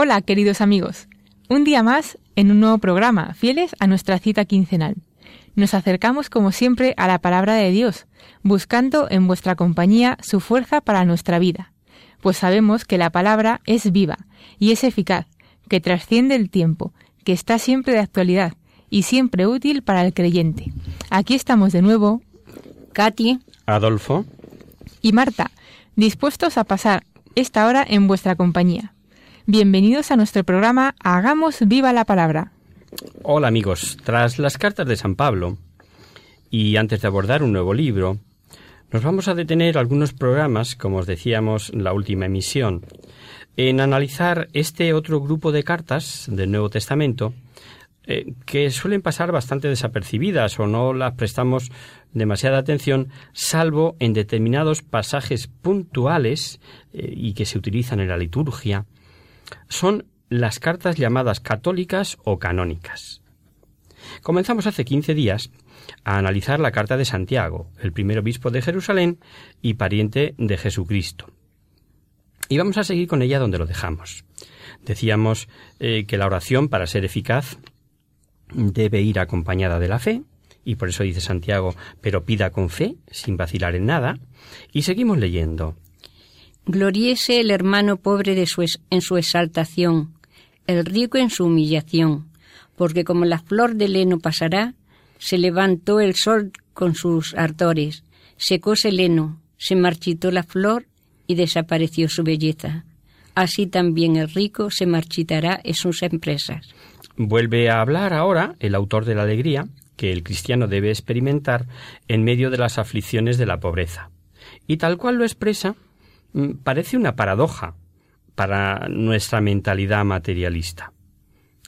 Hola, queridos amigos. Un día más en un nuevo programa, fieles a nuestra cita quincenal. Nos acercamos como siempre a la palabra de Dios, buscando en vuestra compañía su fuerza para nuestra vida, pues sabemos que la palabra es viva y es eficaz, que trasciende el tiempo, que está siempre de actualidad y siempre útil para el creyente. Aquí estamos de nuevo, Katy Adolfo, y Marta, dispuestos a pasar esta hora en vuestra compañía. Bienvenidos a nuestro programa Hagamos viva la palabra. hola amigos. Tras las cartas de San Pablo, y antes de abordar un nuevo libro, nos vamos a detener algunos programas, como os decíamos en la última emisión, en analizar este otro grupo de cartas del Nuevo Testamento eh, que suelen pasar bastante desapercibidas o no las prestamos demasiada atención, salvo en determinados pasajes puntuales eh, y que se utilizan en la liturgia, son las cartas llamadas católicas o canónicas. Comenzamos hace 15 días a analizar la carta de Santiago, el primer obispo de Jerusalén y pariente de Jesucristo. Y vamos a seguir con ella donde lo dejamos. Decíamos eh, que la oración, para ser eficaz, debe ir acompañada de la fe, y por eso dice Santiago, pero pida con fe, sin vacilar en nada. Y seguimos leyendo. Gloríese el hermano pobre en su exaltación, el rico en su humillación, porque como la flor del heno pasará, se levantó el sol con sus ardores, secóse el heno, se marchitó la flor y desapareció su belleza. Así también el rico se marchitará en sus empresas. Vuelve a hablar ahora el autor de la alegría que el cristiano debe experimentar en medio de las aflicciones de la pobreza. Y tal cual lo expresa, parece una paradoja para nuestra mentalidad materialista.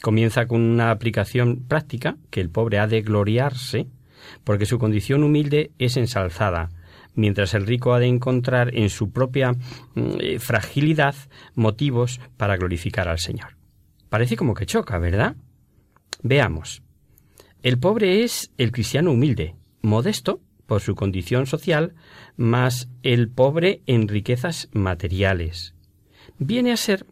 Comienza con una aplicación práctica que el pobre ha de gloriarse porque su condición humilde es ensalzada, mientras el rico ha de encontrar en su propia mm, eh, fragilidad motivos para glorificar al Señor. Parece como que choca, ¿verdad? Veamos. El pobre es el cristiano humilde, modesto por su condición social, más el pobre en riquezas materiales. Viene a ser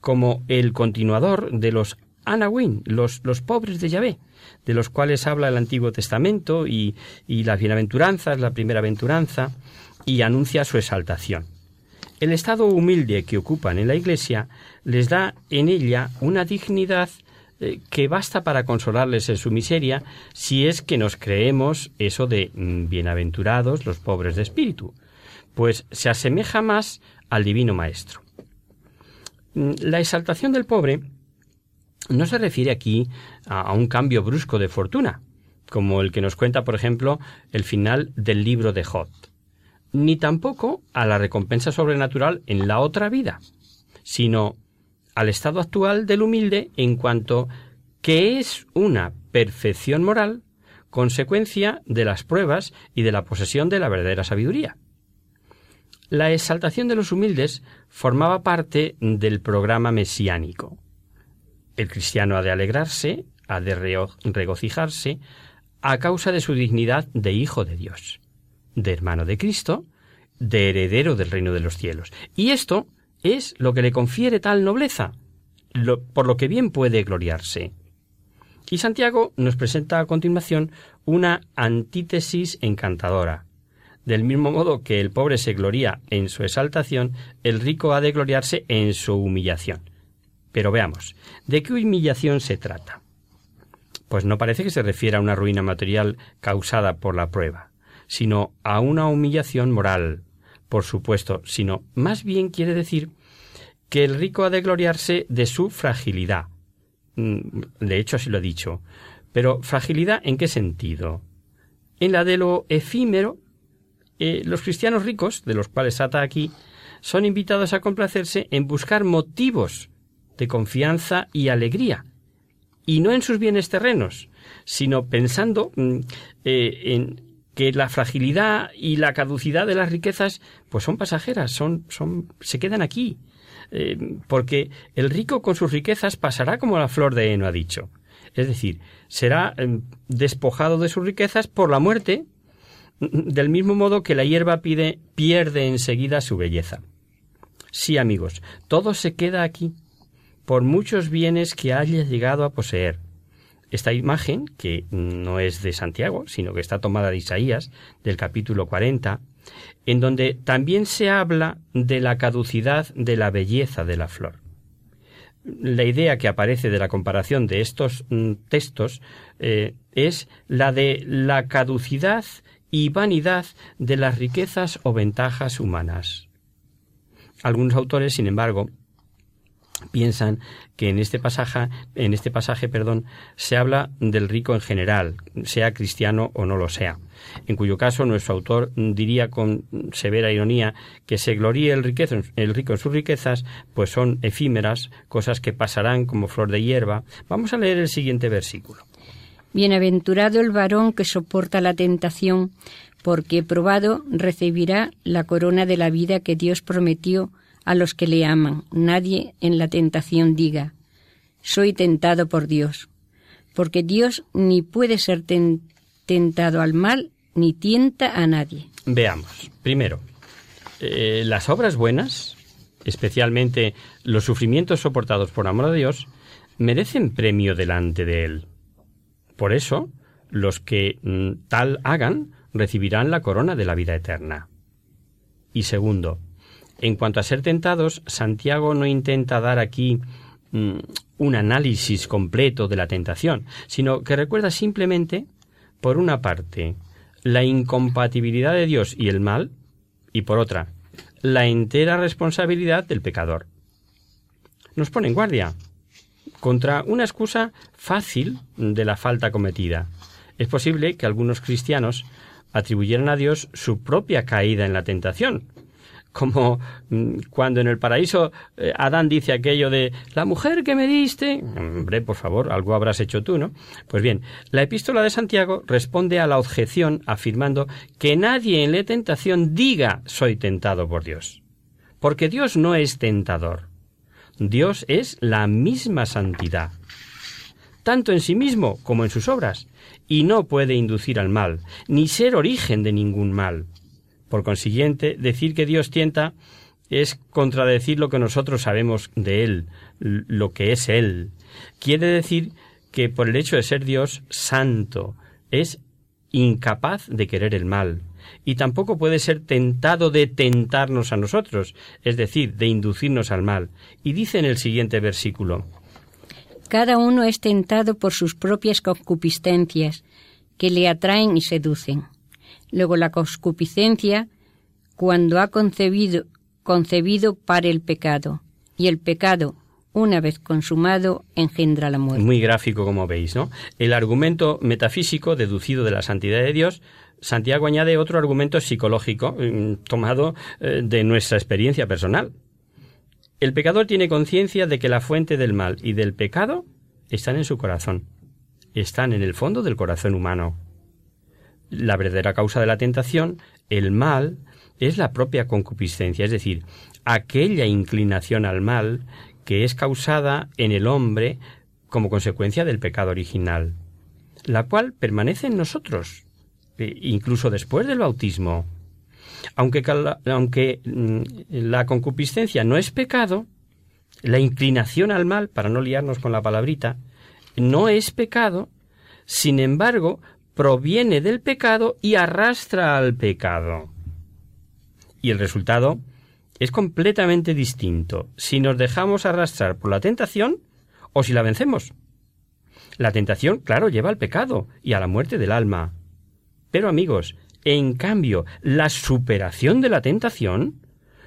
como el continuador de los Anawin, los, los pobres de Yahvé, de los cuales habla el Antiguo Testamento y, y las bienaventuranzas, la primera aventuranza, y anuncia su exaltación. El estado humilde que ocupan en la Iglesia les da en ella una dignidad eh, que basta para consolarles en su miseria si es que nos creemos eso de mm, bienaventurados los pobres de espíritu, pues se asemeja más al divino Maestro. Mm, La exaltación del pobre no se refiere aquí a, un cambio brusco de fortuna, como el que nos cuenta, por ejemplo, el final del libro de Job, ni tampoco a la recompensa sobrenatural en la otra vida, sino al estado actual del humilde en cuanto que es una perfección moral consecuencia de las pruebas y de la posesión de la verdadera sabiduría. La exaltación de los humildes formaba parte del programa mesiánico. El cristiano ha de alegrarse, ha de regocijarse, a causa de su dignidad de hijo de Dios, de hermano de Cristo, de heredero del reino de los cielos. Y esto es lo que le confiere tal nobleza, por lo que bien puede gloriarse. Y Santiago nos presenta a continuación una antítesis encantadora. Del mismo modo que el pobre se gloria en su exaltación, el rico ha de gloriarse en su humillación. Pero veamos, ¿de qué humillación se trata? Pues no parece que se refiera a una ruina material causada por la prueba, sino a una humillación moral, por supuesto, sino más bien quiere decir que el rico ha de gloriarse de su fragilidad. Mm, de hecho, así lo he dicho. Pero fragilidad en qué sentido? En la de lo efímero, eh, los cristianos ricos, de los cuales ata aquí, son invitados a complacerse en buscar motivos de confianza y alegría, y no en sus bienes terrenos, sino pensando mm, eh, en que la fragilidad y la caducidad de las riquezas pues son pasajeras, son, son, se quedan aquí, eh, porque el rico con sus riquezas pasará como la flor de heno ha dicho. Es decir, será em, despojado de sus riquezas por la muerte, del mismo modo que la hierba pide, pierde enseguida su belleza. Sí, amigos, todo se queda aquí, por muchos bienes que haya llegado a poseer. Esta imagen, que no es de Santiago, sino que está tomada de Isaías, del capítulo 40, en donde también se habla de la caducidad de la belleza de la flor. La idea que aparece de la comparación de estos mm, textos eh, es la de la caducidad y vanidad de las riquezas o ventajas humanas. Algunos autores, sin embargo, piensan que en este pasaje, en este pasaje, perdón, se habla del rico en general, sea cristiano o no lo sea. En cuyo caso nuestro autor diría con severa ironía que se gloríe el, el rico en sus riquezas, pues son efímeras, cosas que pasarán como flor de hierba. Vamos a leer el siguiente versículo. Bienaventurado el varón que soporta la tentación, porque probado recibirá la corona de la vida que Dios prometió a los que le aman. Nadie en la tentación diga, soy tentado por Dios, porque Dios ni puede ser tentado al mal ni tienta a nadie. Veamos, primero, eh, las obras buenas, especialmente los sufrimientos soportados por amor a Dios, merecen premio delante de Él. Por eso, los que mm, tal hagan recibirán la corona de la vida eterna. Y segundo, en cuanto a ser tentados, Santiago no intenta dar aquí mm, un análisis completo de la tentación, sino que recuerda simplemente, por una parte, la incompatibilidad de Dios y el mal, y por otra, la entera responsabilidad del pecador. Nos pone en guardia contra una excusa fácil de la falta cometida. Es posible que algunos cristianos atribuyeran a Dios su propia caída en la tentación, como mm, cuando en el paraíso eh, Adán dice aquello de la mujer que me diste, hombre, por favor, algo habrás hecho tú, ¿no? Pues bien, la epístola de Santiago responde a la objeción afirmando que nadie en la tentación diga soy tentado por Dios, porque Dios no es tentador. Dios es la misma santidad, tanto en sí mismo como en sus obras, y no puede inducir al mal, ni ser origen de ningún mal. Por consiguiente, decir que Dios tienta es contradecir lo que nosotros sabemos de Él, lo que es Él. Quiere decir que por el hecho de ser Dios santo, es incapaz de querer el mal, y tampoco puede ser tentado de tentarnos a nosotros, es decir, de inducirnos al mal. Y dice en el siguiente versículo Cada uno es tentado por sus propias concupiscencias, que le atraen y seducen. Luego la concupiscencia, cuando ha concebido, concebido para el pecado, y el pecado, una vez consumado, engendra la muerte. Muy gráfico, como veis, ¿no? El argumento metafísico deducido de la santidad de Dios Santiago añade otro argumento psicológico mm, tomado eh, de nuestra experiencia personal. El pecador tiene conciencia de que la fuente del mal y del pecado están en su corazón, están en el fondo del corazón humano la verdadera causa de la tentación, el mal, es la propia concupiscencia, es decir, aquella inclinación al mal que es causada en el hombre como consecuencia del pecado original, la cual permanece en nosotros, e incluso después del bautismo. Aunque, aunque mm, la concupiscencia no es pecado, la inclinación al mal, para no liarnos con la palabrita, no es pecado, sin embargo, proviene del pecado y arrastra al pecado. Y el resultado es completamente distinto si nos dejamos arrastrar por la tentación o si la vencemos. La tentación, claro, lleva al pecado y a la muerte del alma. Pero amigos, en cambio, la superación de la tentación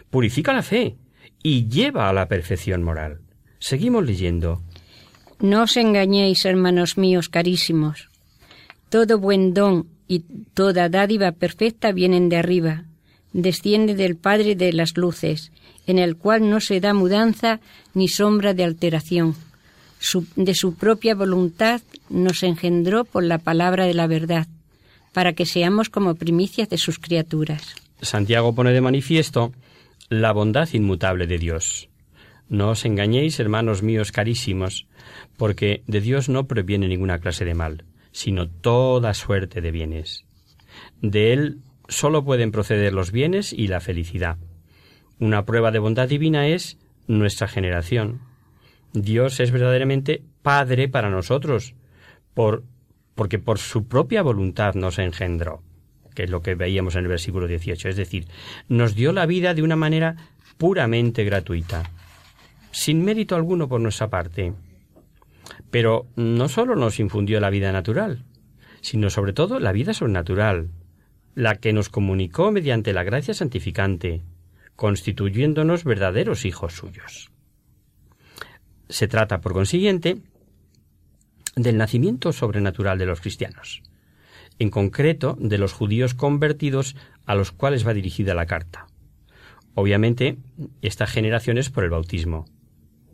purifica la fe y lleva a la perfección moral. Seguimos leyendo. No os engañéis, hermanos míos carísimos. Todo buen don y toda dádiva perfecta vienen de arriba, desciende del Padre de las Luces, en el cual no se da mudanza ni sombra de alteración. de su propia voluntad nos engendró por la palabra de la verdad, para que seamos como primicias de sus criaturas. Santiago pone de manifiesto la bondad inmutable de Dios. No os engañéis, hermanos míos carísimos, porque de Dios no proviene ninguna clase de mal, sino toda suerte de bienes. De Él sólo pueden proceder los bienes y la felicidad. Una prueba de bondad divina es nuestra generación. Dios es verdaderamente Padre para nosotros, por, porque por su propia voluntad nos engendró que es lo que veíamos en el versículo 18. Es decir, nos dio la vida de una manera puramente gratuita, sin mérito alguno por nuestra parte. Pero no sólo nos infundió la vida natural, sino sobre todo la vida sobrenatural, la que nos comunicó mediante la gracia santificante, constituyéndonos verdaderos hijos suyos. Se trata, por consiguiente, del nacimiento sobrenatural de los cristianos en concreto de los judíos convertidos a los cuales va dirigida la carta. Obviamente, esta generación es por el bautismo.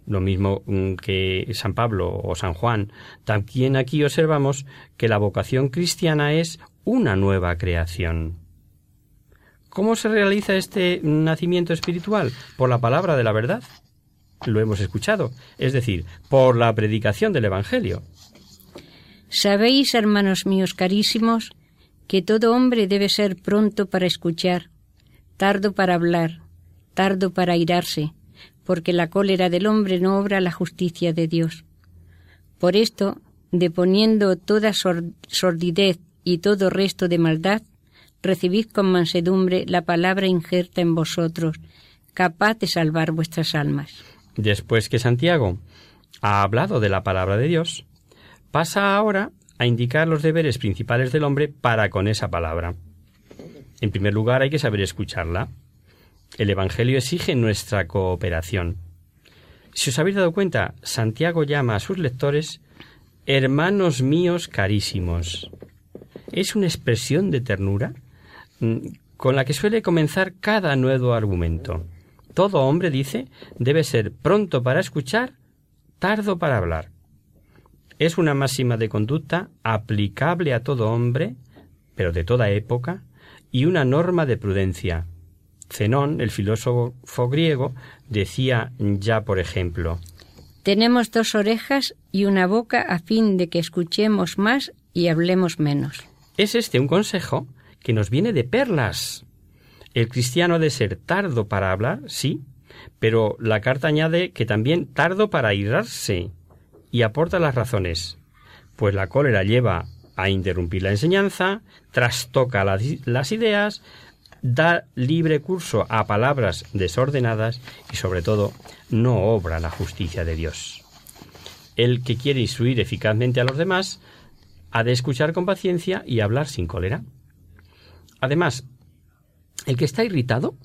Lo mismo mm, que San Pablo o San Juan. También aquí observamos que la vocación cristiana es una nueva creación. ¿Cómo se realiza este nacimiento espiritual? Por la palabra de la verdad. Lo hemos escuchado, es decir, por la predicación del Evangelio. Sabéis, hermanos míos carísimos, que todo hombre debe ser pronto para escuchar, tardo para hablar, tardo para airarse, porque la cólera del hombre no obra la justicia de Dios. Por esto, deponiendo toda sordidez y todo resto de maldad, recibid con mansedumbre la palabra injerta en vosotros, capaz de salvar vuestras almas. Después que Santiago ha hablado de la palabra de Dios, pasa ahora a indicar los deberes principales del hombre para con esa palabra. En primer lugar, hay que saber escucharla. El Evangelio exige nuestra cooperación. Si os habéis dado cuenta, Santiago llama a sus lectores hermanos míos carísimos. Es una expresión de ternura mm, con la que suele comenzar cada nuevo argumento. Todo hombre, dice, debe ser pronto para escuchar, tardo para hablar. Es una máxima de conducta aplicable a todo hombre, pero de toda época, y una norma de prudencia. Zenón, el filósofo griego, decía ya, por ejemplo, Tenemos dos orejas y una boca a fin de que escuchemos más y hablemos menos. Es este un consejo que nos viene de perlas. El cristiano ha de ser tardo para hablar, sí, pero la carta añade que también tardo para irarse, y aporta las razones, pues la cólera lleva a interrumpir la enseñanza, trastoca las, ideas, da libre curso a palabras desordenadas y sobre todo no obra la justicia de Dios. El que quiere instruir eficazmente a los demás ha de escuchar con paciencia y hablar sin cólera. Además, el que está irritado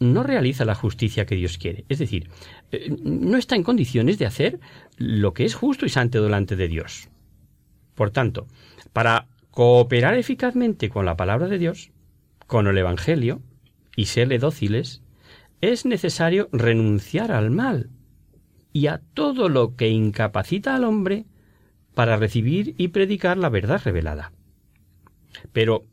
no realiza la justicia que Dios quiere. Es decir, eh, no está en condiciones de hacer lo que es justo y santo delante de Dios. Por tanto, para cooperar eficazmente con la palabra de Dios, con el Evangelio, y serle dóciles, es necesario renunciar al mal y a todo lo que incapacita al hombre para recibir y predicar la verdad revelada. Pero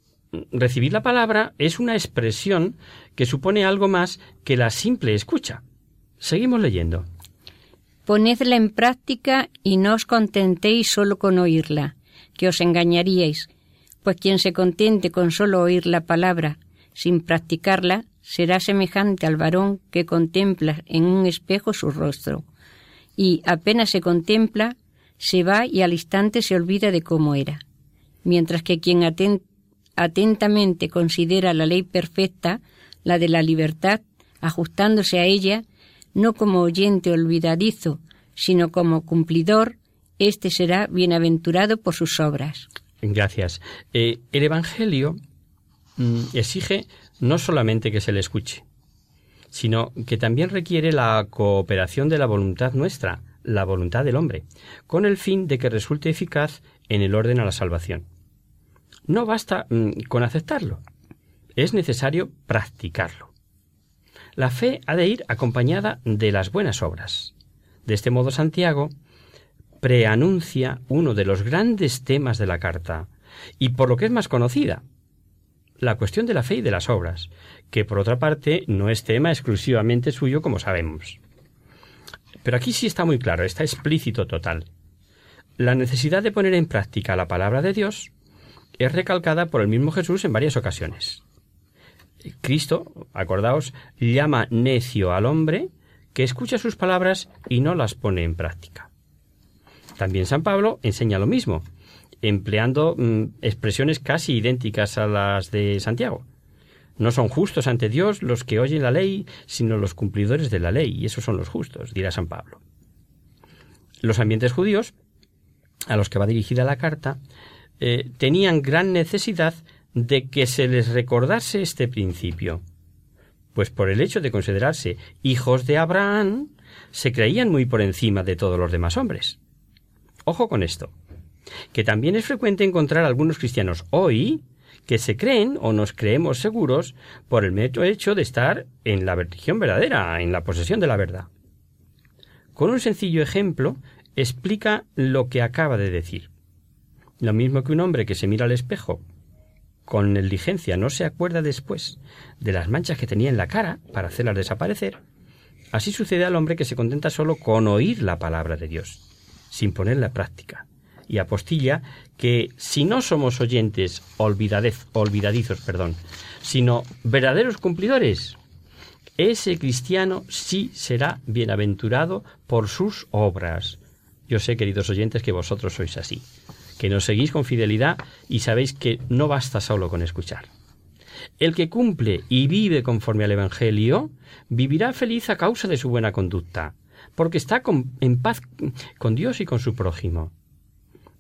recibir la palabra es una expresión que supone algo más que la simple escucha. Seguimos leyendo. Ponedla en práctica y no os contentéis solo con oírla, que os engañaríais, pues quien se contente con solo oír la palabra sin practicarla será semejante al varón que contempla en un espejo su rostro, y apenas se contempla, se va y al instante se olvida de cómo era, mientras que quien atenta atentamente considera la ley perfecta, la de la libertad, ajustándose a ella, no como oyente olvidadizo, sino como cumplidor, éste será bienaventurado por sus obras. Gracias. Eh, el Evangelio mm, exige no solamente que se le escuche, sino que también requiere la cooperación de la voluntad nuestra, la voluntad del hombre, con el fin de que resulte eficaz en el orden a la salvación. No basta mm, con aceptarlo, es necesario practicarlo. La fe ha de ir acompañada de las buenas obras. De este modo Santiago preanuncia uno de los grandes temas de la carta, y por lo que es más conocida, la cuestión de la fe y de las obras, que por otra parte no es tema exclusivamente suyo como sabemos. Pero aquí sí está muy claro, está explícito total. La necesidad de poner en práctica la palabra de Dios es recalcada por el mismo Jesús en varias ocasiones. Cristo, acordaos, llama necio al hombre que escucha sus palabras y no las pone en práctica. También San Pablo enseña lo mismo, empleando mm, expresiones casi idénticas a las de Santiago. No son justos ante Dios los que oyen la ley, sino los cumplidores de la ley, y esos son los justos, dirá San Pablo. Los ambientes judíos, a los que va dirigida la carta, eh, tenían gran necesidad de que se les recordase este principio, pues por el hecho de considerarse hijos de Abraham, se creían muy por encima de todos los demás hombres. Ojo con esto, que también es frecuente encontrar algunos cristianos hoy que se creen o nos creemos seguros por el mero hecho de estar en la religión verdadera, en la posesión de la verdad. Con un sencillo ejemplo explica lo que acaba de decir. Lo mismo que un hombre que se mira al espejo con negligencia no se acuerda después de las manchas que tenía en la cara para hacerlas desaparecer, así sucede al hombre que se contenta solo con oír la palabra de Dios, sin ponerla en práctica, y apostilla que si no somos oyentes olvidadizos, perdón, sino verdaderos cumplidores, ese cristiano sí será bienaventurado por sus obras. Yo sé, queridos oyentes, que vosotros sois así, que nos seguís con fidelidad y sabéis que no basta solo con escuchar. El que cumple y vive conforme al Evangelio vivirá feliz a causa de su buena conducta, porque está en paz con Dios y con su prójimo.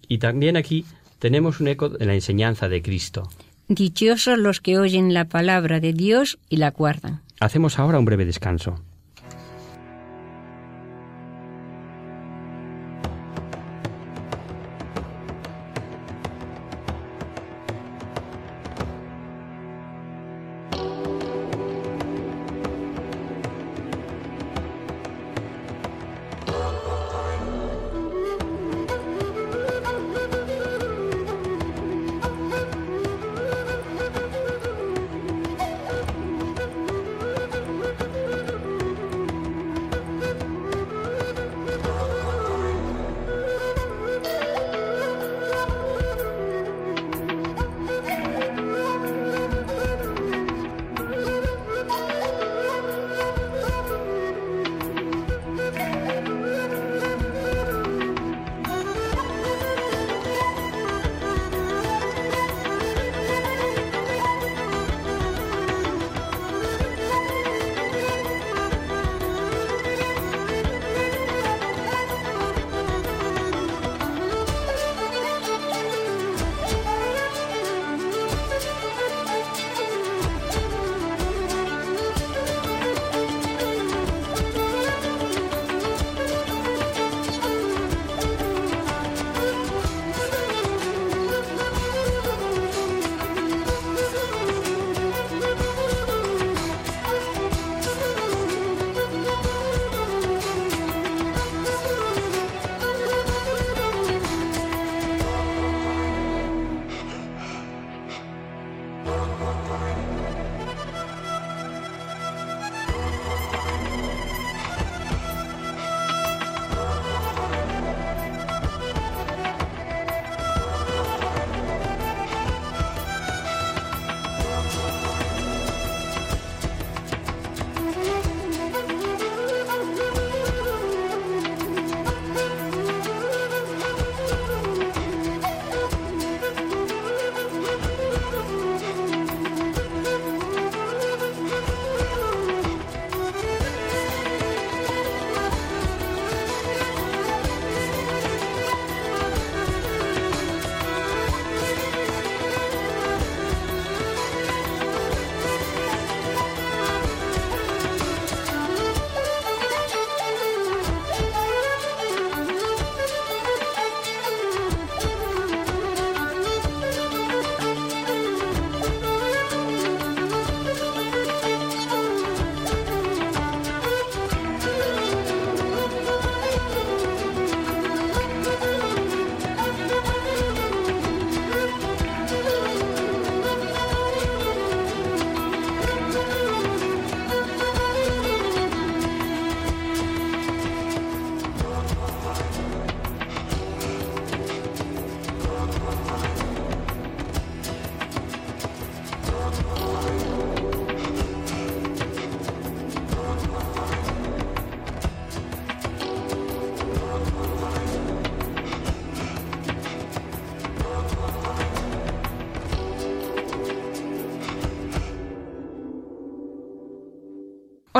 Y también aquí tenemos un eco de la enseñanza de Cristo. Dichosos los que oyen la palabra de Dios y la guardan. Hacemos ahora un breve descanso.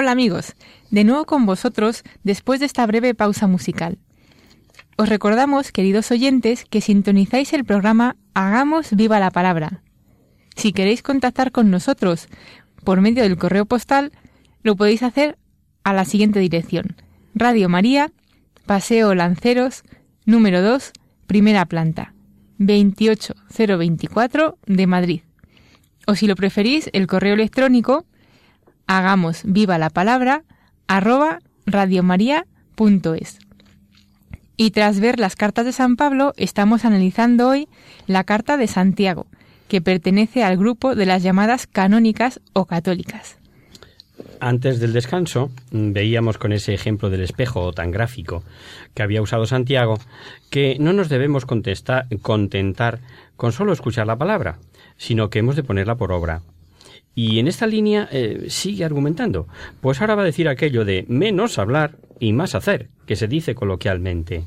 Hola amigos, de nuevo con vosotros después de esta breve pausa musical. Os recordamos, queridos oyentes, que sintonizáis el programa Hagamos viva la palabra. Si queréis contactar con nosotros por medio del correo postal, lo podéis hacer a la siguiente dirección. Radio María, Paseo Lanceros, número 2, primera planta, 28024 de Madrid. O si lo preferís, el correo electrónico hagamos viva la palabra arroba radiomaria.es. Y tras ver las cartas de San Pablo, estamos analizando hoy la carta de Santiago, que pertenece al grupo de las llamadas canónicas o católicas. Antes del descanso veíamos con ese ejemplo del espejo tan gráfico que había usado Santiago que no nos debemos contentar con solo escuchar la palabra, sino que hemos de ponerla por obra. Y en esta línea eh, sigue argumentando, pues ahora va a decir aquello de menos hablar y más hacer, que se dice coloquialmente.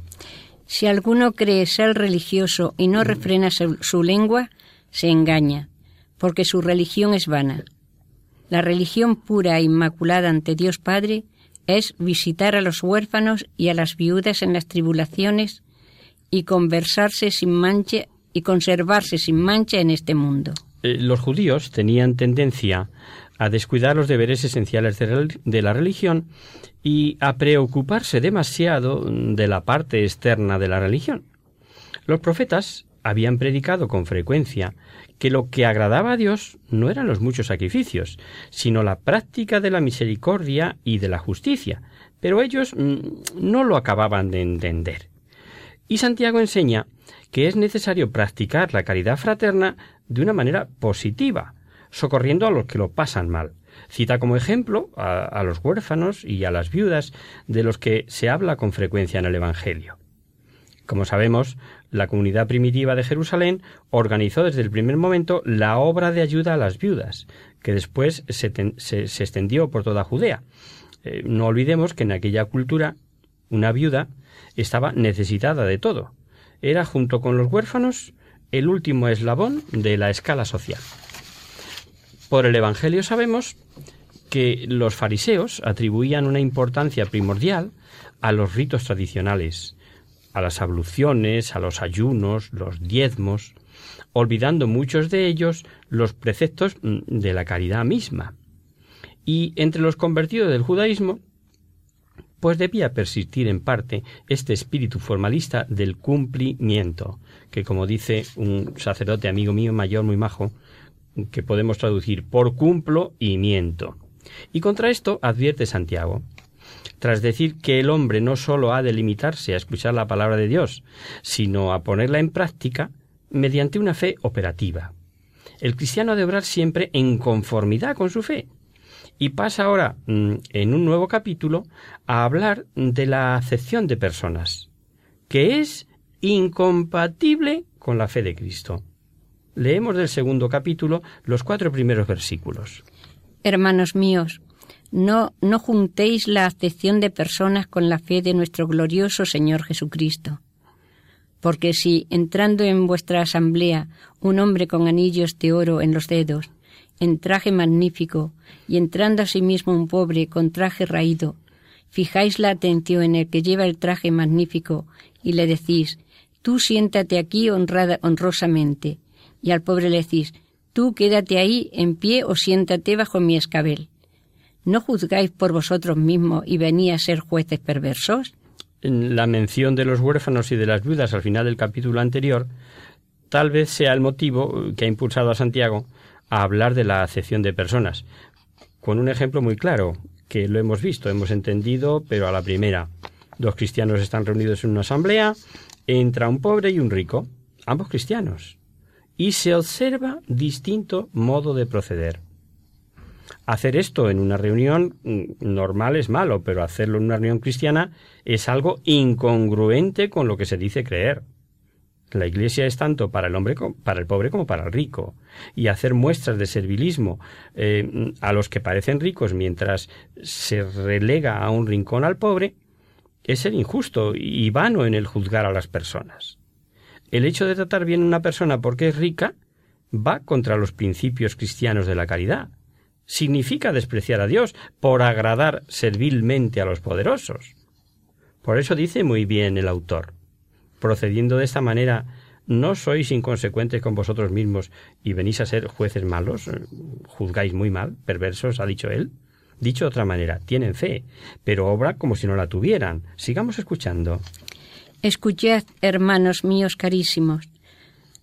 Si alguno cree ser religioso y no refrena su lengua, se engaña, porque su religión es vana. La religión pura e inmaculada ante Dios Padre es visitar a los huérfanos y a las viudas en las tribulaciones y conversarse sin mancha y conservarse sin mancha en este mundo. Eh, los judíos tenían tendencia a descuidar los deberes esenciales de la religión y a preocuparse demasiado de la parte externa de la religión. Los profetas habían predicado con frecuencia que lo que agradaba a Dios no eran los muchos sacrificios, sino la práctica de la misericordia y de la justicia, pero ellos mm, no lo acababan de entender. Y Santiago enseña que es necesario practicar la caridad fraterna de una manera positiva, socorriendo a los que lo pasan mal. Cita como ejemplo a, los huérfanos y a las viudas de los que se habla con frecuencia en el Evangelio. Como sabemos, la comunidad primitiva de Jerusalén organizó desde el primer momento la obra de ayuda a las viudas, que después se, extendió por toda Judea. Eh, no olvidemos que en aquella cultura una viuda estaba necesitada de todo. Era, junto con los huérfanos, el último eslabón de la escala social. Por el Evangelio sabemos que los fariseos atribuían una importancia primordial a los ritos tradicionales, a las abluciones, a los ayunos, los diezmos, olvidando muchos de ellos los preceptos mm, de la caridad misma. Y entre los convertidos del judaísmo, pues debía persistir en parte este espíritu formalista del cumplimiento, que como dice un sacerdote amigo mío mayor muy majo, que podemos traducir por cumplo y miento. Y contra esto advierte Santiago, tras decir que el hombre no sólo ha de limitarse a escuchar la palabra de Dios, sino a ponerla en práctica mediante una fe operativa. El cristiano ha de obrar siempre en conformidad con su fe. Y pasa ahora, mm, en un nuevo capítulo, a hablar de la acepción de personas, que es incompatible con la fe de Cristo. Leemos del segundo capítulo los cuatro primeros versículos. Hermanos míos, no, no juntéis la acepción de personas con la fe de nuestro glorioso Señor Jesucristo. Porque si, entrando en vuestra asamblea, un hombre con anillos de oro en los dedos, en traje magnífico, y entrando asimismo un pobre con traje raído, fijáis la atención en el que lleva el traje magnífico, y le decís, tú siéntate aquí honrada, honrosamente, y al pobre le decís, tú quédate ahí en pie o siéntate bajo mi escabel. ¿No juzgáis por vosotros mismos y venís a ser jueces perversos? La mención de los huérfanos y de las viudas al final del capítulo anterior, tal vez sea el motivo que ha impulsado a Santiago a hablar de la acepción de personas, con un ejemplo muy claro, que lo hemos visto, hemos entendido, pero a la primera. Dos cristianos están reunidos en una asamblea, entra un pobre y un rico, ambos cristianos, y se observa distinto modo de proceder. Hacer esto en una reunión mm, normal es malo, pero hacerlo en una reunión cristiana es algo incongruente con lo que se dice creer. La Iglesia es tanto para el hombre, para el pobre como para el rico. Y hacer muestras de servilismo eh, a los que parecen ricos mientras se relega a un rincón al pobre es ser injusto y vano en el juzgar a las personas. El hecho de tratar bien a una persona porque es rica va contra los principios cristianos de la caridad significa despreciar a Dios por agradar servilmente a los poderosos. Por eso dice muy bien el autor, procediendo de esta manera, ¿no sois inconsecuentes con vosotros mismos y venís a ser jueces malos? ¿Juzgáis muy mal, perversos? ha dicho él. Dicho de otra manera, tienen fe, pero obra como si no la tuvieran. Sigamos escuchando. Escuchad, hermanos míos carísimos.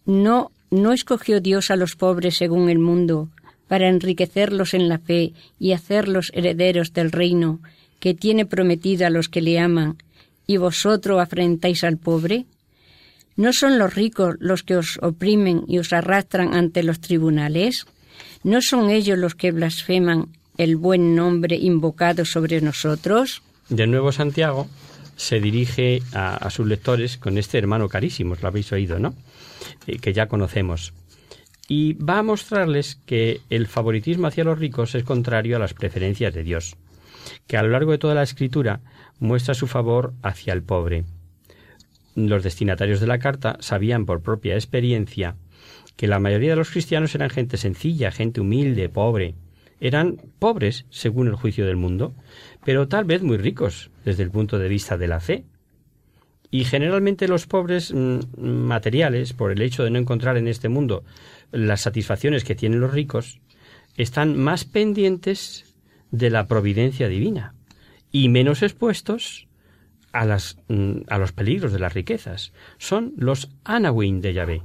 No, no escogió Dios a los pobres según el mundo, para enriquecerlos en la fe y hacerlos herederos del reino que tiene prometido a los que le aman, y vosotros afrentáis al pobre? ¿No son los ricos los que os oprimen y os arrastran ante los tribunales? ¿No son ellos los que blasfeman el buen nombre invocado sobre nosotros? De nuevo Santiago se dirige a, sus lectores con este hermano carísimo, lo habéis oído, ¿no? Eh, que ya conocemos. Y va a mostrarles que el favoritismo hacia los ricos es contrario a las preferencias de Dios, que a lo largo de toda la escritura muestra su favor hacia el pobre. Los destinatarios de la carta sabían por propia experiencia que la mayoría de los cristianos eran gente sencilla, gente humilde, pobre, eran pobres según el juicio del mundo, pero tal vez muy ricos desde el punto de vista de la fe. Y generalmente los pobres mm, materiales, por el hecho de no encontrar en este mundo las satisfacciones que tienen los ricos, están más pendientes de la providencia divina y menos expuestos a, las, mm, a los peligros de las riquezas. Son los Anawin de Yahvé,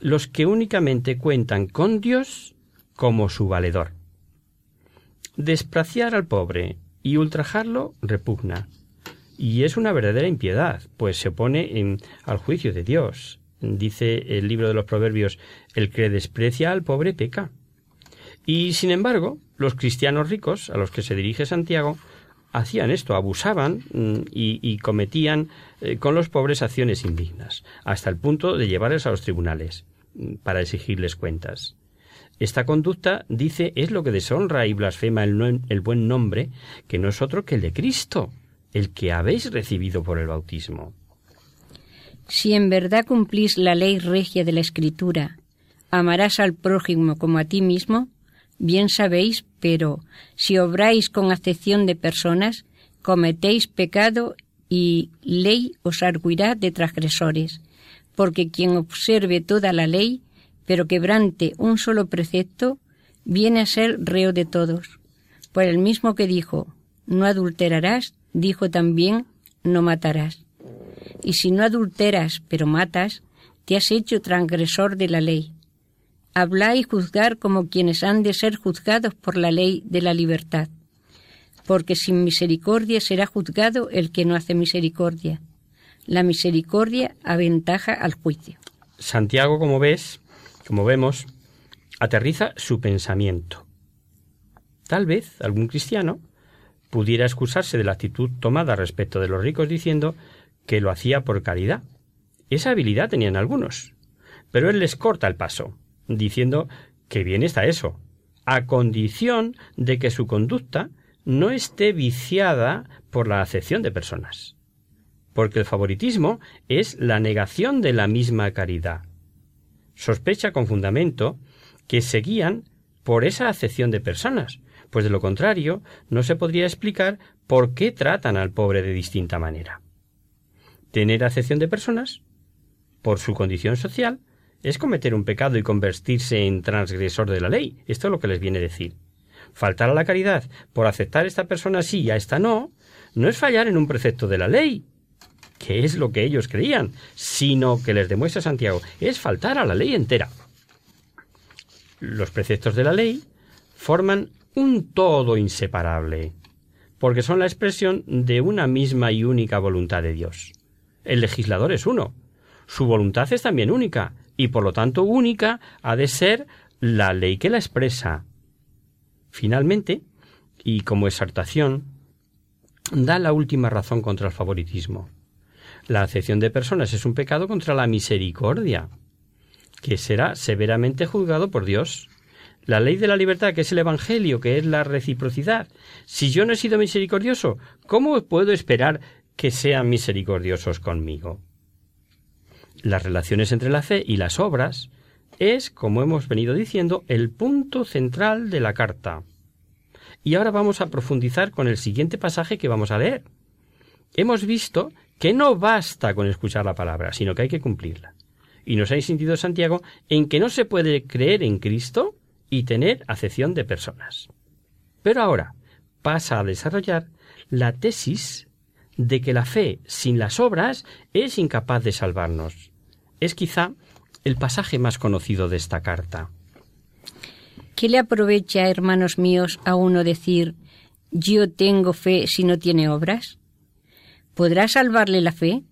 los que únicamente cuentan con Dios como su valedor. Despreciar al pobre y ultrajarlo repugna. Y es una verdadera impiedad, pues se opone en, al juicio de Dios. Dice el libro de los Proverbios, el que desprecia al pobre peca. Y sin embargo, los cristianos ricos, a los que se dirige Santiago, hacían esto, abusaban mm, y, cometían eh, con los pobres acciones indignas, hasta el punto de llevarles a los tribunales mm, para exigirles cuentas. Esta conducta, dice, es lo que deshonra y blasfema el, el, buen nombre, que no es otro que el de Cristo, el que habéis recibido por el bautismo. Si en verdad cumplís la ley regia de la Escritura, amarás al prójimo como a ti mismo, bien sabéis, pero si obráis con acepción de personas, cometéis pecado y ley os arguirá de transgresores, porque quien observe toda la ley pero quebrante un solo precepto, viene a ser reo de todos. Por el mismo que dijo, no adulterarás, dijo también, no matarás. Y si no adulteras, pero matas, te has hecho transgresor de la ley. Habla y juzgar como quienes han de ser juzgados por la ley de la libertad. Porque sin misericordia será juzgado el que no hace misericordia. La misericordia aventaja al juicio. Santiago, como ves, como vemos, aterriza su pensamiento. Tal vez algún cristiano pudiera excusarse de la actitud tomada respecto de los ricos diciendo que lo hacía por caridad. Esa habilidad tenían algunos, pero él les corta el paso, diciendo que bien está eso, a condición de que su conducta no esté viciada por la acepción de personas. Porque el favoritismo es la negación de la misma caridad, sospecha con fundamento que seguían por esa acepción de personas, pues de lo contrario no se podría explicar por qué tratan al pobre de distinta manera. Tener acepción de personas, por su condición social, es cometer un pecado y convertirse en transgresor de la ley. Esto es lo que les viene a decir. Faltar a la caridad por aceptar a esta persona sí y a esta no, no es fallar en un precepto de la ley, que es lo que ellos creían, sino que les demuestra Santiago, es faltar a la ley entera. Los preceptos de la ley forman un todo inseparable, porque son la expresión de una misma y única voluntad de Dios. El legislador es uno, su voluntad es también única, y por lo tanto única ha de ser la ley que la expresa. Finalmente, y como exaltación, da la última razón contra el favoritismo. La acepción de personas es un pecado contra la misericordia, que será severamente juzgado por Dios. La ley de la libertad, que es el Evangelio, que es la reciprocidad. Si yo no he sido misericordioso, ¿cómo puedo esperar que sean misericordiosos conmigo? Las relaciones entre la fe y las obras es, como hemos venido diciendo, el punto central de la carta. Y ahora vamos a profundizar con el siguiente pasaje que vamos a leer. Hemos visto que no basta con escuchar la palabra, sino que hay que cumplirla. Y nos ha insistido Santiago en que no se puede creer en Cristo y tener acepción de personas. Pero ahora pasa a desarrollar la tesis de que la fe sin las obras es incapaz de salvarnos. Es quizá el pasaje más conocido de esta carta. ¿Qué le aprovecha, hermanos míos, a uno decir yo tengo fe si no tiene obras? ¿Podrá salvarle la fe?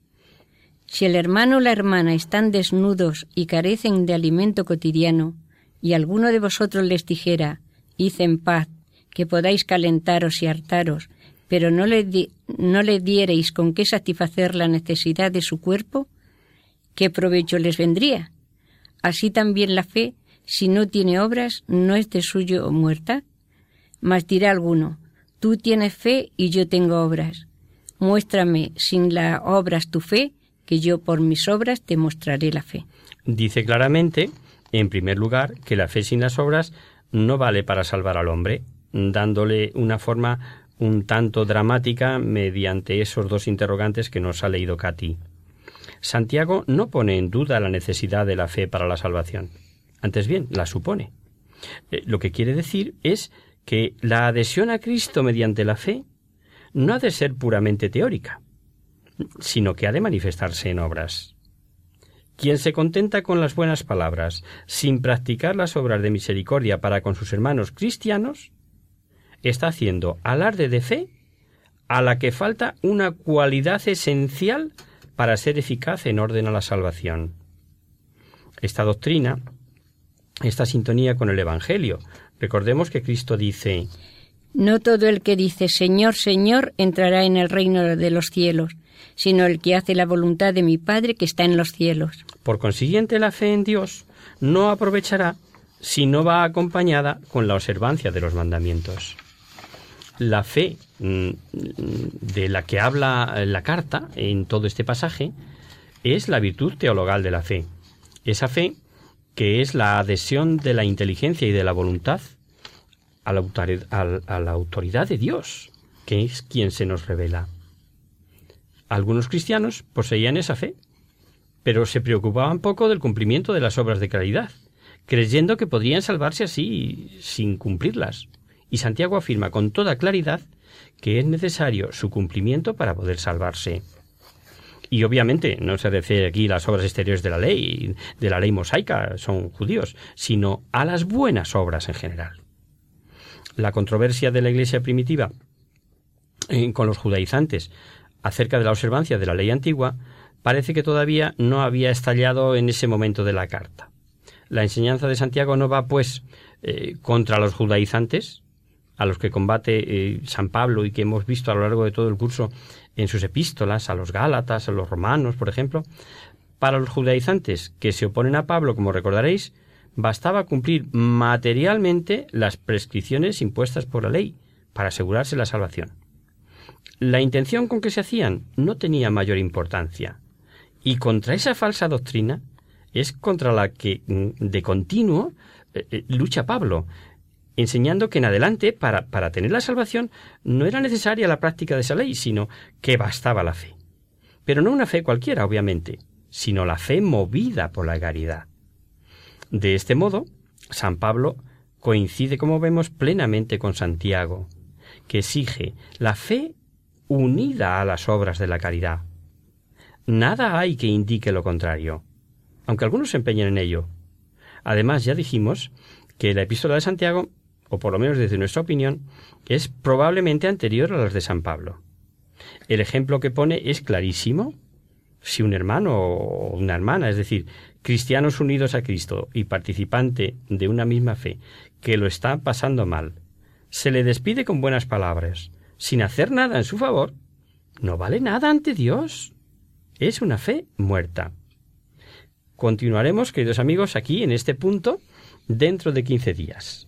Si el hermano o la hermana están desnudos y carecen de alimento cotidiano, y alguno de vosotros les dijera, id en paz, que podáis calentaros y hartaros, pero no le, no le diereis con qué satisfacer la necesidad de su cuerpo, ¿qué provecho les vendría? Así también la fe, si no tiene obras, no es de suyo o muerta. Mas dirá alguno, tú tienes fe y yo tengo obras. Muéstrame sin las obras tu fe, que yo por mis obras te mostraré la fe. Dice claramente, en primer lugar, que la fe sin las obras no vale para salvar al hombre, dándole una forma un tanto dramática mediante esos dos interrogantes que nos ha leído Katy. Santiago no pone en duda la necesidad de la fe para la salvación. Antes bien, la supone. Eh, lo que quiere decir es que la adhesión a Cristo mediante la fe no ha de ser puramente teórica, sino que ha de manifestarse en obras. Quien se contenta con las buenas palabras, sin practicar las obras de misericordia para con sus hermanos cristianos, está haciendo alarde de fe a la que falta una cualidad esencial para ser eficaz en orden a la salvación. Esta doctrina, esta sintonía con el Evangelio. Recordemos que Cristo dice No todo el que dice Señor, Señor entrará en el reino de los cielos, sino el que hace la voluntad de mi Padre que está en los cielos. Por consiguiente, la fe en Dios no aprovechará si no va acompañada con la observancia de los mandamientos la fe mm, de la que habla la carta en todo este pasaje es la virtud teologal de la fe. Esa fe que es la adhesión de la inteligencia y de la voluntad a la, autoridad de Dios, que es quien se nos revela. Algunos cristianos poseían esa fe, pero se preocupaban poco del cumplimiento de las obras de caridad, creyendo que podrían salvarse así sin cumplirlas y Santiago afirma con toda claridad que es necesario su cumplimiento para poder salvarse. Y obviamente no se refiere aquí las obras exteriores de la ley, de la ley mosaica, son judíos, sino a las buenas obras en general. La controversia de la Iglesia primitiva eh, con los judaizantes acerca de la observancia de la ley antigua parece que todavía no había estallado en ese momento de la carta. La enseñanza de Santiago no va, pues, eh, contra los judaizantes, a los que combate eh, San Pablo y que hemos visto a lo largo de todo el curso en sus epístolas, a los Gálatas, a los romanos, por ejemplo, para los judaizantes que se oponen a Pablo, como recordaréis, bastaba cumplir materialmente las prescripciones impuestas por la ley para asegurarse la salvación. La intención con que se hacían no tenía mayor importancia, y contra esa falsa doctrina es contra la que mm, de continuo eh, eh, lucha Pablo, enseñando que en adelante, para, para tener la salvación, no era necesaria la práctica de esa ley, sino que bastaba la fe. Pero no una fe cualquiera, obviamente, sino la fe movida por la caridad. De este modo, San Pablo coincide, como vemos, plenamente con Santiago, que exige la fe unida a las obras de la caridad. Nada hay que indique lo contrario, aunque algunos se empeñen en ello. Además, ya dijimos que la epístola de Santiago o por lo menos desde nuestra opinión, es probablemente anterior a las de San Pablo. El ejemplo que pone es clarísimo. Si un hermano o una hermana, es decir, cristianos unidos a Cristo y participante de una misma fe, que lo está pasando mal, se le despide con buenas palabras, sin hacer nada en su favor, no vale nada ante Dios. Es una fe muerta. Continuaremos, queridos amigos, aquí en este punto dentro de quince días.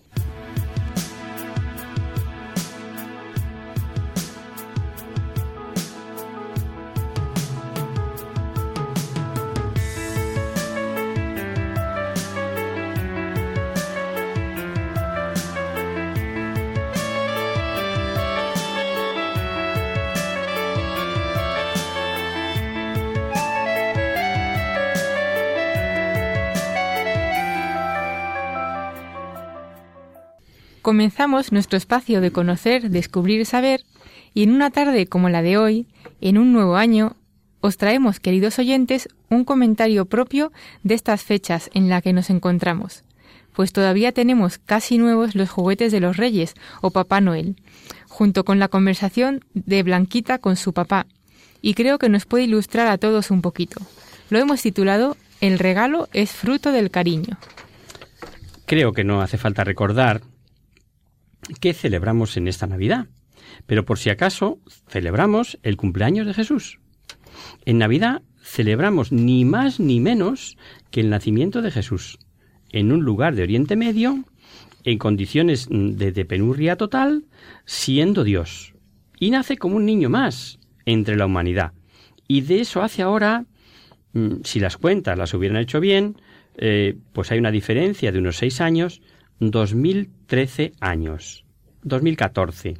Comenzamos nuestro espacio de conocer, descubrir saber, y en una tarde como la de hoy, en un nuevo año, os traemos, queridos oyentes, un comentario propio de estas fechas en la que nos encontramos, pues todavía tenemos casi nuevos los juguetes de los Reyes o Papá Noel, junto con la conversación de Blanquita con su papá, y creo que nos puede ilustrar a todos un poquito. Lo hemos titulado El regalo es fruto del cariño. Creo que no hace falta recordar qué celebramos en esta Navidad, pero por si acaso celebramos el cumpleaños de Jesús. En Navidad celebramos ni más ni menos que el nacimiento de Jesús, en un lugar de Oriente Medio, en condiciones de, penurria total, siendo Dios. Y nace como un niño más entre la humanidad. Y de eso hace ahora, mm, si las cuentas las hubieran hecho bien, eh, pues hay una diferencia de unos seis años, 2013 años, 2014.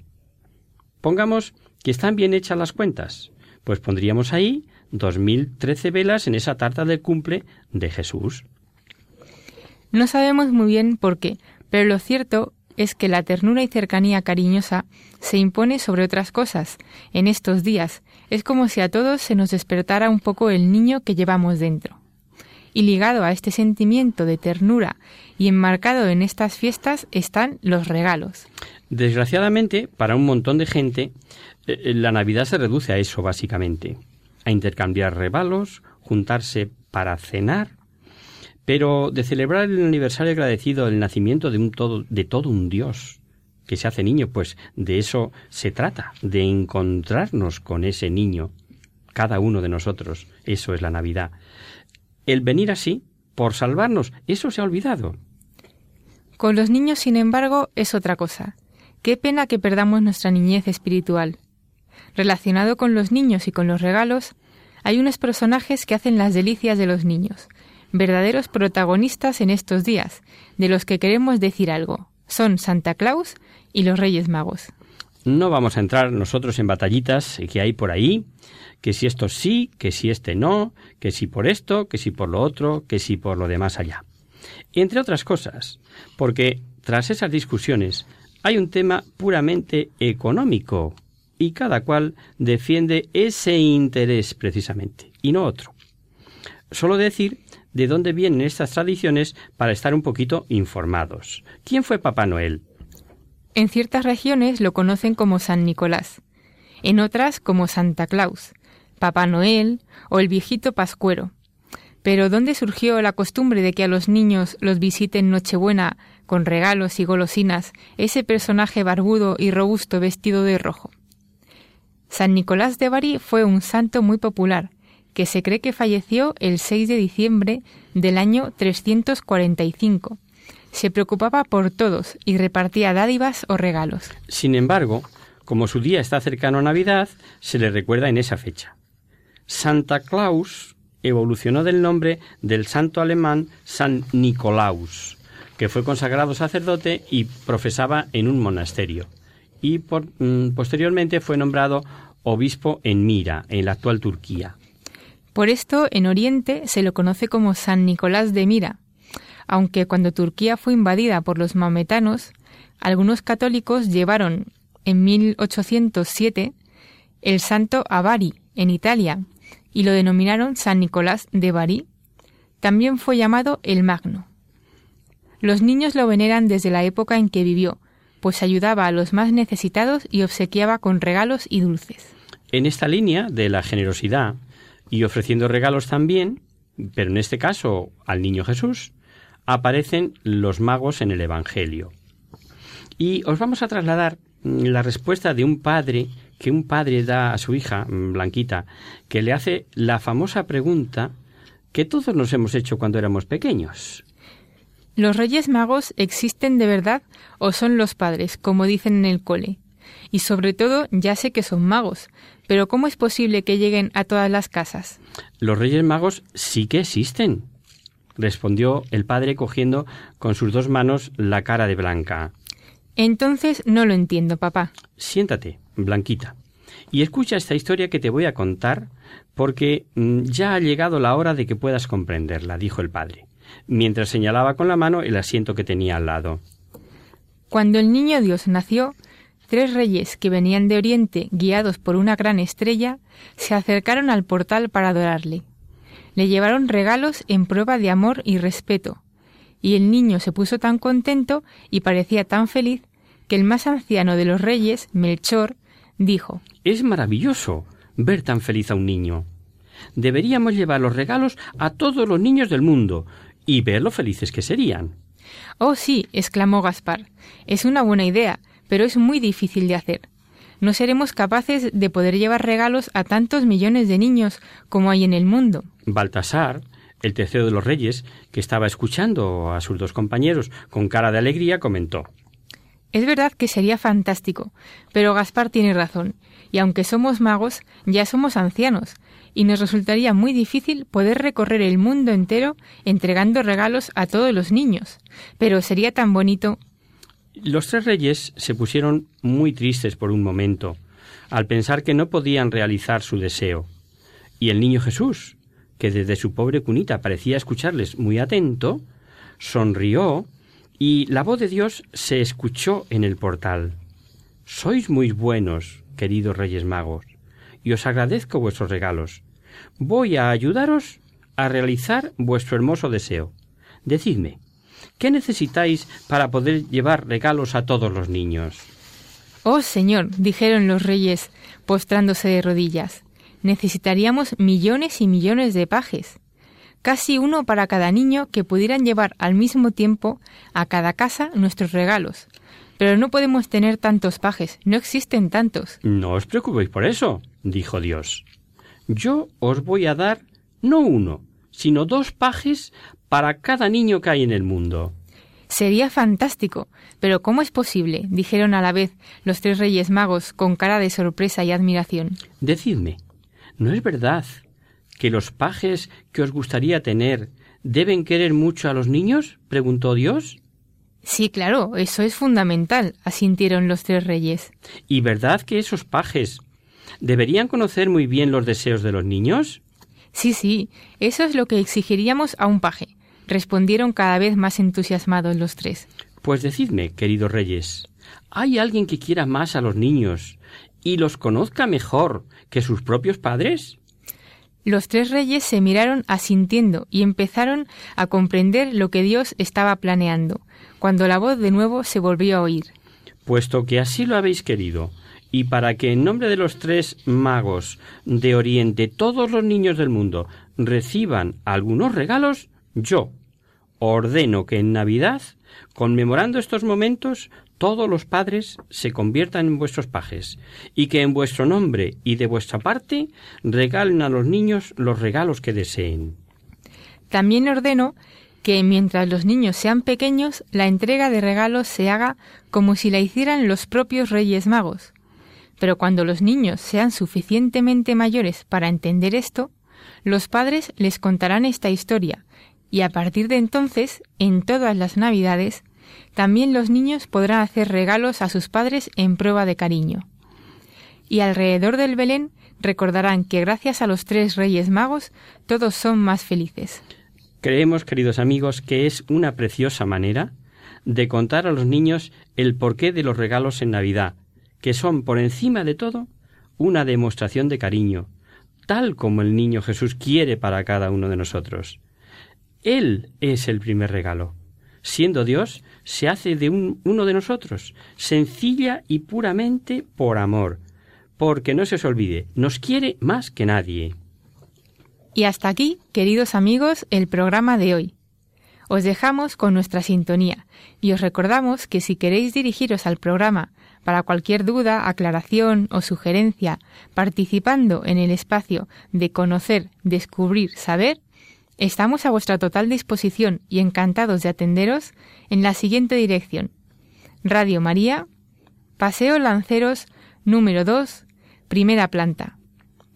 Pongamos que están bien hechas las cuentas, pues pondríamos ahí 2013 velas en esa tarta del cumple de Jesús. No sabemos muy bien por qué, pero lo cierto es que la ternura y cercanía cariñosa se impone sobre otras cosas en estos días. Es como si a todos se nos despertara un poco el niño que llevamos dentro. Y ligado a este sentimiento de ternura y enmarcado en estas fiestas están los regalos. Desgraciadamente, para un montón de gente, eh, eh, la Navidad se reduce a eso, básicamente. A intercambiar regalos, juntarse para cenar pero de celebrar el aniversario agradecido del nacimiento de, un todo, de todo un Dios que se hace niño, pues de eso se trata, de encontrarnos con ese niño, cada uno de nosotros. Eso es la Navidad. El venir así, por salvarnos, eso se ha olvidado. Con los niños, sin embargo, es otra cosa. Qué pena que perdamos nuestra niñez espiritual. Relacionado con los niños y con los regalos, hay unos personajes que hacen las delicias de los niños, verdaderos protagonistas en estos días, de los que queremos decir algo. Son Santa Claus y los Reyes Magos. No vamos a entrar nosotros en batallitas que hay por ahí, que si esto sí, que si este no, que si por esto, que si por lo otro, que si por lo demás allá. Entre otras cosas, porque tras esas discusiones hay un tema puramente económico y cada cual defiende ese interés precisamente y no otro. Solo decir de dónde vienen estas tradiciones para estar un poquito informados. ¿Quién fue Papá Noel? En ciertas regiones lo conocen como San Nicolás, en otras como Santa Claus, Papá Noel o el viejito Pascuero. Pero ¿dónde surgió la costumbre de que a los niños los visiten Nochebuena con regalos y golosinas ese personaje barbudo y robusto vestido de rojo? San Nicolás de Bari fue un santo muy popular, que se cree que falleció el 6 de diciembre del año 345. Se preocupaba por todos y repartía dádivas o regalos. Sin embargo, como su día está cercano a Navidad, se le recuerda en esa fecha. Santa Claus evolucionó del nombre del santo alemán San Nicolaus, que fue consagrado sacerdote y profesaba en un monasterio, y mm, posteriormente fue nombrado obispo en Mira, en la actual Turquía. Por esto, en Oriente se lo conoce como San Nicolás de Mira, aunque cuando Turquía fue invadida por los maometanos, algunos católicos llevaron en 1807 el santo a Bari, en Italia, y lo denominaron San Nicolás de Bari. También fue llamado el Magno. Los niños lo veneran desde la época en que vivió, pues ayudaba a los más necesitados y obsequiaba con regalos y dulces. En esta línea de la generosidad, y ofreciendo regalos también, pero en este caso al niño Jesús, aparecen los magos en el Evangelio. Y os vamos a trasladar la respuesta de un padre que un padre da a su hija, Blanquita, que le hace la famosa pregunta que todos nos hemos hecho cuando éramos pequeños. ¿Los Reyes Magos existen de verdad o son los padres, como dicen en el cole? Y sobre todo, ya sé que son magos, pero ¿cómo es posible que lleguen a todas las casas? Los Reyes Magos sí que existen, respondió el padre cogiendo con sus dos manos la cara de Blanca. Entonces no lo entiendo, papá. Siéntate, Blanquita, y escucha esta historia que te voy a contar porque mm, ya ha llegado la hora de que puedas comprenderla, dijo el padre, mientras señalaba con la mano el asiento que tenía al lado. Cuando el niño Dios nació, tres reyes que venían de Oriente guiados por una gran estrella se acercaron al portal para adorarle. Le llevaron regalos en prueba de amor y respeto, y el niño se puso tan contento y parecía tan feliz que el más anciano de los reyes, Melchor, dijo Es maravilloso ver tan feliz a un niño. Deberíamos llevar los regalos a todos los niños del mundo y ver lo felices que serían. Oh, sí, exclamó Gaspar. Es una buena idea, pero es muy difícil de hacer. No seremos capaces de poder llevar regalos a tantos millones de niños como hay en el mundo. Baltasar, el tercero de los reyes, que estaba escuchando a sus dos compañeros con cara de alegría, comentó Es verdad que sería fantástico, pero Gaspar tiene razón, y aunque somos magos, ya somos ancianos, y nos resultaría muy difícil poder recorrer el mundo entero entregando regalos a todos los niños. Pero sería tan bonito. Los tres reyes se pusieron muy tristes por un momento, al pensar que no podían realizar su deseo. Y el niño Jesús, que desde su pobre cunita parecía escucharles muy atento, sonrió y la voz de Dios se escuchó en el portal. Sois muy buenos, queridos Reyes Magos, y os agradezco vuestros regalos. Voy a ayudaros a realizar vuestro hermoso deseo. Decidme, ¿qué necesitáis para poder llevar regalos a todos los niños? Oh Señor, dijeron los reyes, postrándose de rodillas, necesitaríamos millones y millones de pajes, casi uno para cada niño que pudieran llevar al mismo tiempo a cada casa nuestros regalos. Pero no podemos tener tantos pajes, no existen tantos. No os preocupéis por eso, dijo Dios. Yo os voy a dar no uno, sino dos pajes para cada niño que hay en el mundo. Sería fantástico. Pero ¿cómo es posible? dijeron a la vez los tres reyes magos con cara de sorpresa y admiración. Decidme, ¿no es verdad que los pajes que os gustaría tener deben querer mucho a los niños? preguntó Dios. Sí, claro, eso es fundamental, asintieron los tres reyes. ¿Y verdad que esos pajes deberían conocer muy bien los deseos de los niños? Sí, sí, eso es lo que exigiríamos a un paje, respondieron cada vez más entusiasmados los tres. Pues decidme, queridos reyes, ¿hay alguien que quiera más a los niños y los conozca mejor que sus propios padres? Los tres reyes se miraron asintiendo y empezaron a comprender lo que Dios estaba planeando, cuando la voz de nuevo se volvió a oír. Puesto que así lo habéis querido, y para que en nombre de los tres magos de Oriente todos los niños del mundo reciban algunos regalos, yo ordeno que en Navidad, conmemorando estos momentos, todos los padres se conviertan en vuestros pajes, y que en vuestro nombre y de vuestra parte regalen a los niños los regalos que deseen. También ordeno que mientras los niños sean pequeños, la entrega de regalos se haga como si la hicieran los propios Reyes Magos. Pero cuando los niños sean suficientemente mayores para entender esto, los padres les contarán esta historia, y a partir de entonces, en todas las Navidades, también los niños podrán hacer regalos a sus padres en prueba de cariño. Y alrededor del Belén recordarán que gracias a los tres Reyes Magos todos son más felices. Creemos, queridos amigos, que es una preciosa manera de contar a los niños el porqué de los regalos en Navidad, que son, por encima de todo, una demostración de cariño, tal como el niño Jesús quiere para cada uno de nosotros. Él es el primer regalo. Siendo Dios, se hace de un, uno de nosotros, sencilla y puramente por amor, porque no se os olvide, nos quiere más que nadie. Y hasta aquí, queridos amigos, el programa de hoy. Os dejamos con nuestra sintonía y os recordamos que si queréis dirigiros al programa para cualquier duda, aclaración o sugerencia, participando en el espacio de conocer, descubrir, saber, estamos a vuestra total disposición y encantados de atenderos en la siguiente dirección. Radio María, Paseo Lanceros, número 2, primera planta,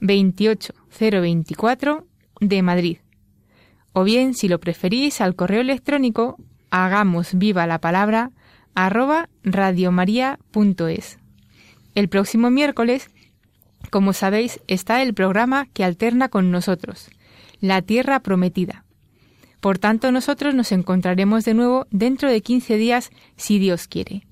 28024 de Madrid. O bien, si lo preferís, al correo electrónico hagamos viva la palabra arroba radiomaria.es. El próximo miércoles, como sabéis, está el programa que alterna con nosotros, La Tierra Prometida. Por tanto, nosotros nos encontraremos de nuevo dentro de 15 días, si Dios quiere.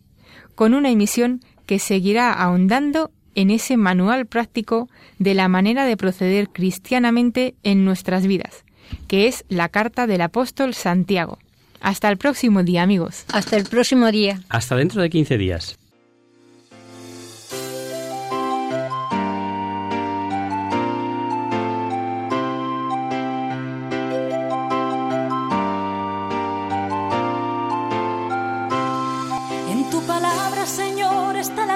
con una emisión que seguirá ahondando en ese manual práctico de la manera de proceder cristianamente en nuestras vidas, que es la carta del apóstol Santiago. Hasta el próximo día, amigos. Hasta el próximo día. Hasta dentro de 15 días.